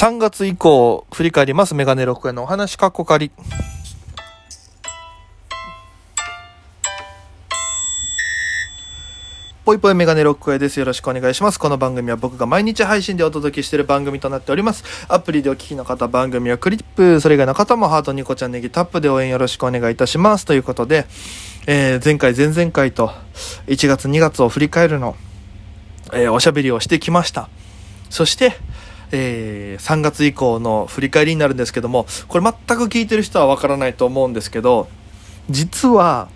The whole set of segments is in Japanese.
3月以降、振り返ります。メガネ6円のお話、かっこかり。ぽいぽいメガネロックへです。よろしくお願いします。この番組は僕が毎日配信でお届けしている番組となっております。アプリでお聞きの方、番組はクリップ、それ以外の方もハートニコちゃんネギタップで応援よろしくお願いいたします。ということで、えー、前回、前々回と1月2月を振り返るの、えー、おしゃべりをしてきました。そして、えー、3月以降の振り返りになるんですけども、これ全く聞いてる人はわからないと思うんですけど、実は、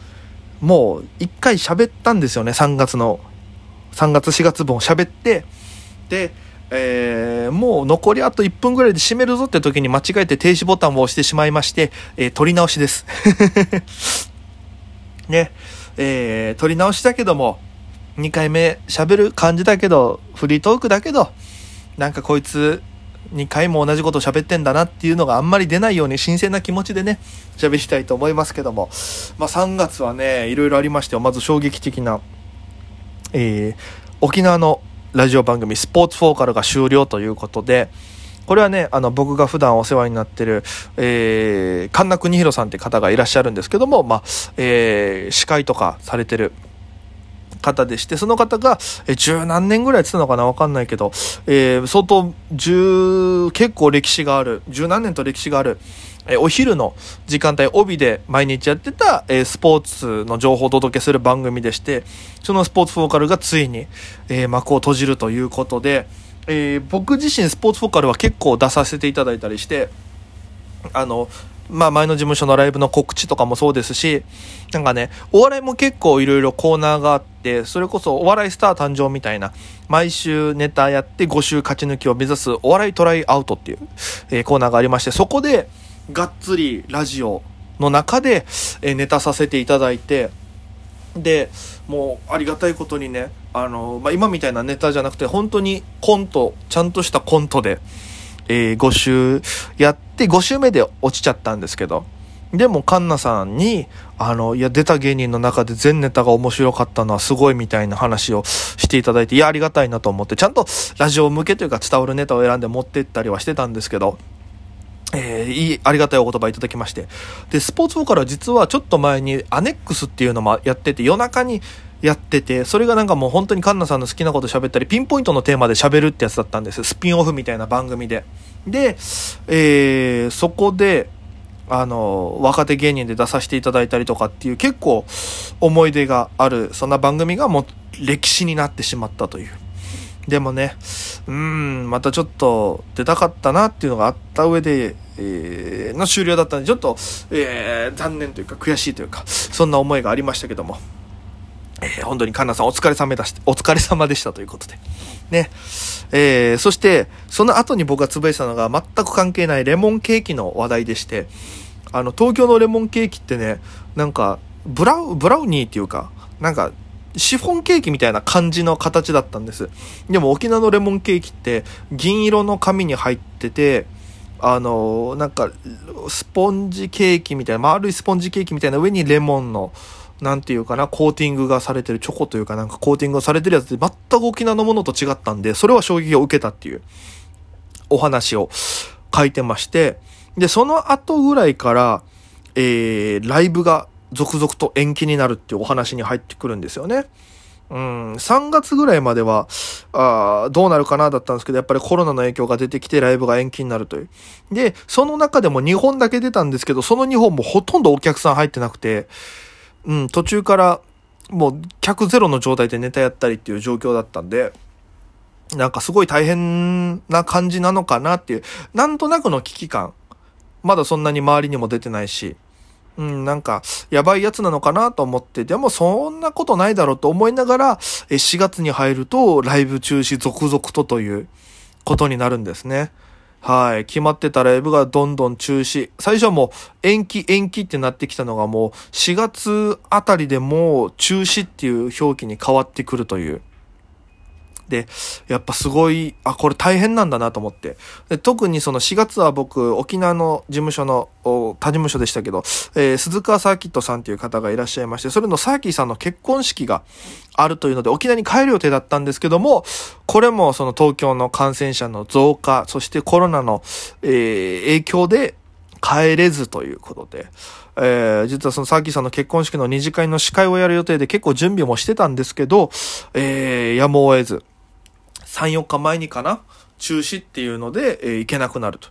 もう一回喋ったんですよね、3月の、3月4月分を喋って、で、えー、もう残りあと1分ぐらいで閉めるぞって時に間違えて停止ボタンを押してしまいまして、えー、撮り直しです。ね、えー、撮り直しだけども、2回目喋る感じだけど、フリートークだけど、なんかこいつ、2回も同じこと喋ってんだなっていうのがあんまり出ないように新鮮な気持ちでね、喋りたいと思いますけども、まあ3月はね、いろいろありましてまず衝撃的な、えー、沖縄のラジオ番組スポーツフォーカルが終了ということで、これはね、あの、僕が普段お世話になってる、えー、神田邦弘さんって方がいらっしゃるんですけども、まあ、えー、司会とかされてる方でして、その方が、え十何年ぐらいやってたのかな？わかんないけど、えー、相当、十、結構歴史がある、十何年と歴史がある、えお昼の時間帯、帯で毎日やってた、えスポーツの情報をお届けする番組でして、そのスポーツフォーカルがついに、え幕を閉じるということで、えー、僕自身スポーツフォーカルは結構出させていただいたりして、あの、まあ前の事務所のライブの告知とかもそうですし、なんかね、お笑いも結構いろいろコーナーがあって、それこそお笑いスター誕生みたいな、毎週ネタやって5週勝ち抜きを目指すお笑いトライアウトっていう、えー、コーナーがありまして、そこでがっつりラジオの中で、えー、ネタさせていただいて、で、もうありがたいことにね、あの、まあ、今みたいなネタじゃなくて、本当にコント、ちゃんとしたコントで、えー、5週やって5週目で落ちちゃったんですけど、でも、カンナさんに、あの、いや、出た芸人の中で全ネタが面白かったのはすごいみたいな話をしていただいて、いや、ありがたいなと思って、ちゃんとラジオ向けというか伝わるネタを選んで持ってったりはしてたんですけど、えー、いい、ありがたいお言葉いただきまして。で、スポーツーから実はちょっと前にアネックスっていうのもやってて、夜中にやってて、それがなんかもう本当にカンナさんの好きなこと喋ったり、ピンポイントのテーマで喋るってやつだったんですスピンオフみたいな番組で。で、えー、そこで、あの、若手芸人で出させていただいたりとかっていう結構思い出がある、そんな番組がもう歴史になってしまったという。でもね、うん、またちょっと出たかったなっていうのがあった上で、えー、の終了だったんで、ちょっと、えー、残念というか悔しいというか、そんな思いがありましたけども。えー、本当にカンナさんお疲れ様でした、お疲れ様でしたということで。ね。えー、そして、その後に僕がつぶやいたのが全く関係ないレモンケーキの話題でして、あの、東京のレモンケーキってね、なんか、ブラウ、ブラウニーっていうか、なんか、シフォンケーキみたいな感じの形だったんです。でも沖縄のレモンケーキって銀色の紙に入ってて、あの、なんか、スポンジケーキみたいな、丸いスポンジケーキみたいな上にレモンの、なんていうかな、コーティングがされてる、チョコというかなんかコーティングがされてるやつで全く沖縄のものと違ったんで、それは衝撃を受けたっていうお話を書いてまして、で、その後ぐらいから、えー、ライブが続々と延期になるっていうお話に入ってくるんですよね。うん、3月ぐらいまでは、あどうなるかなだったんですけど、やっぱりコロナの影響が出てきてライブが延期になるという。で、その中でも2本だけ出たんですけど、その2本もほとんどお客さん入ってなくて、うん、途中からもう客ゼロの状態でネタやったりっていう状況だったんで、なんかすごい大変な感じなのかなっていう、なんとなくの危機感。まだそんなに周りにも出てないし、うん、なんか、やばいやつなのかなと思って、でもそんなことないだろうと思いながら、4月に入るとライブ中止続々とということになるんですね。はい。決まってたライブがどんどん中止。最初はもう延期延期ってなってきたのがもう4月あたりでもう中止っていう表記に変わってくるというで、やっぱすごい、あ、これ大変なんだなと思って。で特にその4月は僕、沖縄の事務所の、他事務所でしたけど、えー、鈴川サーキットさんという方がいらっしゃいまして、それのサーキーさんの結婚式があるというので、沖縄に帰る予定だったんですけども、これもその東京の感染者の増加、そしてコロナの、えー、影響で帰れずということで、えー、実はそのサーキーさんの結婚式の二次会の司会をやる予定で結構準備もしてたんですけど、えー、やむを得ず、3、4日前にかな？中止っていうので、えー、行けなくなると。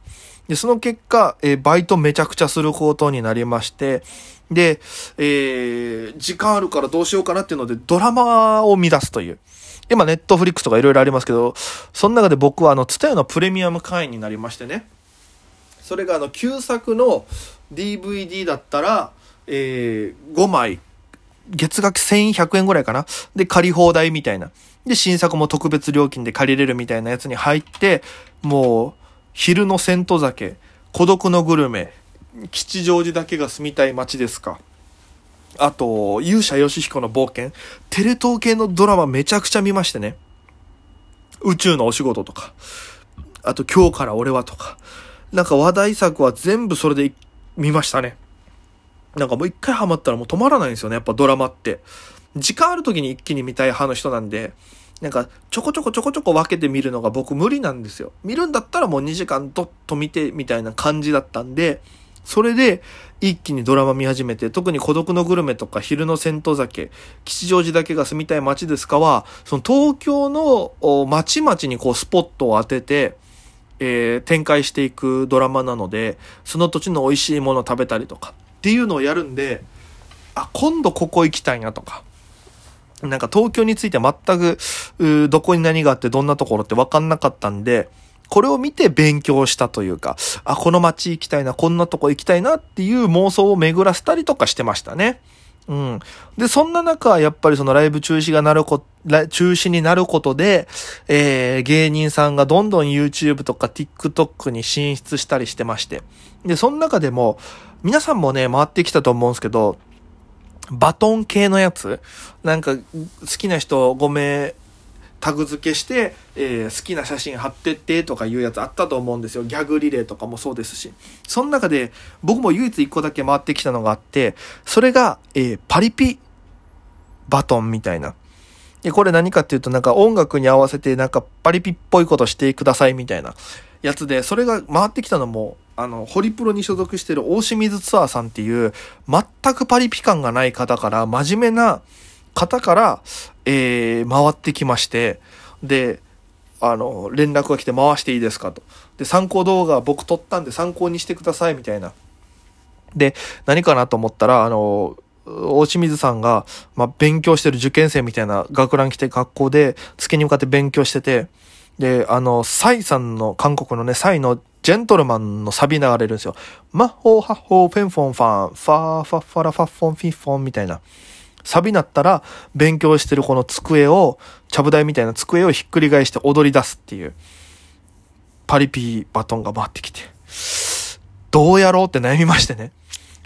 で、その結果、えー、バイトめちゃくちゃすることになりまして、で、えー、時間あるからどうしようかなっていうので、ドラマを見出すという。今、ネットフリックスとかいろいろありますけど、その中で僕は、あの、ツタヤのプレミアム会員になりましてね。それが、あの、旧作の DVD だったら、えー、5枚、月額1100円ぐらいかな？で、借り放題みたいな。で、新作も特別料金で借りれるみたいなやつに入って、もう、昼の銭湯酒、孤独のグルメ、吉祥寺だけが住みたい街ですか。あと、勇者ヨシヒコの冒険。テレ東系のドラマめちゃくちゃ見ましてね。宇宙のお仕事とか。あと、今日から俺はとか。なんか話題作は全部それで見ましたね。なんかもう一回ハマったらもう止まらないんですよね。やっぱドラマって。時間ある時に一気に見たい派の人なんで、なんかちょこちょこちょこちょこ分けて見るのが僕無理なんですよ。見るんだったらもう2時間どっと見てみたいな感じだったんで、それで一気にドラマ見始めて、特に孤独のグルメとか昼の戦闘酒、吉祥寺だけが住みたい街ですかは、その東京の街々にこうスポットを当てて、えー、展開していくドラマなので、その土地の美味しいものを食べたりとかっていうのをやるんで、あ、今度ここ行きたいなとか、なんか東京について全く、どこに何があってどんなところって分かんなかったんで、これを見て勉強したというか、あ、この街行きたいな、こんなとこ行きたいなっていう妄想を巡らせたりとかしてましたね。うん。で、そんな中、やっぱりそのライブ中止がなるこ、中止になることで、えー、芸人さんがどんどん YouTube とか TikTok に進出したりしてまして。で、その中でも、皆さんもね、回ってきたと思うんですけど、バトン系のやつ？なんか、好きな人5名タグ付けして、えー、好きな写真貼ってってとかいうやつあったと思うんですよ。ギャグリレーとかもそうですし。その中で僕も唯一1個だけ回ってきたのがあって、それが、えー、パリピバトンみたいな。で、これ何かっていうとなんか音楽に合わせてなんかパリピっぽいことしてくださいみたいなやつで、それが回ってきたのも、あの、ホリプロに所属してる大清水ツアーさんっていう、全くパリピ感がない方から、真面目な方から、えー、回ってきまして、で、あの、連絡が来て回していいですかと。で、参考動画僕撮ったんで参考にしてくださいみたいな。で、何かなと思ったら、あの、大清水さんが、まあ、勉強してる受験生みたいな学ラン来て学校で月に向かって勉強してて、で、あの、サイさんの、韓国のね、サイのジェントルマンのサビ流れるんですよ。マッホーハッホーフェンフォンファン、ファーファッファラファッフォンフィッフォンみたいな。サビなったら、勉強してるこの机を、ちゃぶ台みたいな机をひっくり返して踊り出すっていう、パリピバトンが回ってきて、どうやろうって悩みましてね。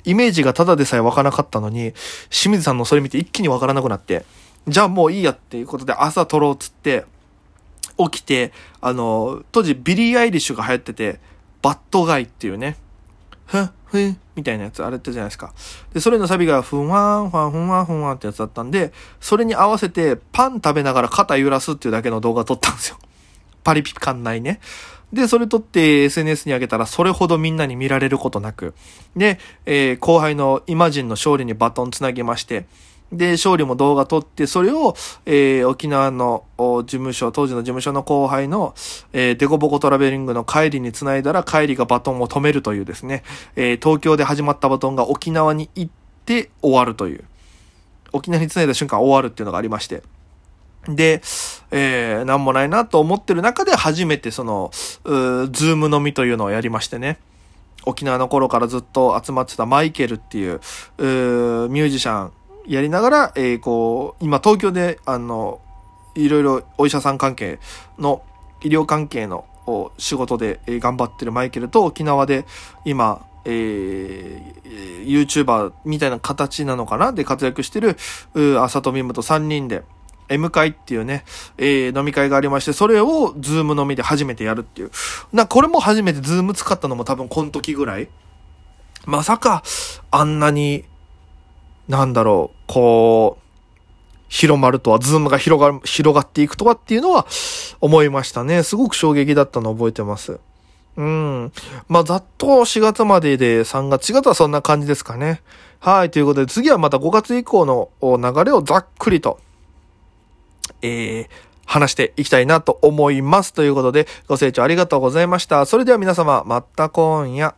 イメージがただでさえわからなかったのに、清水さんのそれ見て一気にわからなくなって、じゃあもういいやっていうことで朝撮ろうっつって、起きて、あの、当時ビリー・アイリッシュが流行ってて、 bad guy っていうね、ふん、ふん、みたいなやつ、あれってじゃないですか。で、それのサビが、ふんわん、ふん、ふんわん、ふんわんってやつだったんで、それに合わせて、パン食べながら肩揺らすっていうだけの動画撮ったんですよ。パリピ感ないね。で、それ撮って SNS に上げたら、それほどみんなに見られることなく。で、えー、後輩のイマジンの勝利にバトンつなぎまして、で、勝利も動画撮って、それを、えー、沖縄の事務所、当時の事務所の後輩の、えー、デコボコトラベリングの帰りに繋いだら、帰りがバトンを止めるというですね、えー、東京で始まったバトンが沖縄に行って終わるという、沖縄に繋いだ瞬間終わるっていうのがありまして、で、えー、なんもないなと思ってる中で初めてその、うーズーム飲みというのをやりましてね。沖縄の頃からずっと集まってたマイケルっていう、うミュージシャン、やりながら、えー、こう、今東京で、あの、いろいろお医者さん関係の、医療関係の仕事で、え、頑張ってるマイケルと沖縄で今、えー、YouTuber みたいな形なのかなで活躍してる、あさとみむと3人で、M 会っていうね、えー、飲み会がありまして、それをズーム飲みで初めてやるっていう。な、これも初めてズーム使ったのも多分この時ぐらい。まさか、あんなに、なんだろう、こう、広まるとは、ズームが広がる、広がっていくとはっていうのは思いましたね。すごく衝撃だったのを覚えてます。うん。まあ、ざっと4月までで3月、4月はそんな感じですかね。はい。ということで、次はまた5月以降の流れをざっくりと、えー、話していきたいなと思います。ということで、ご清聴ありがとうございました。それでは皆様、また今夜。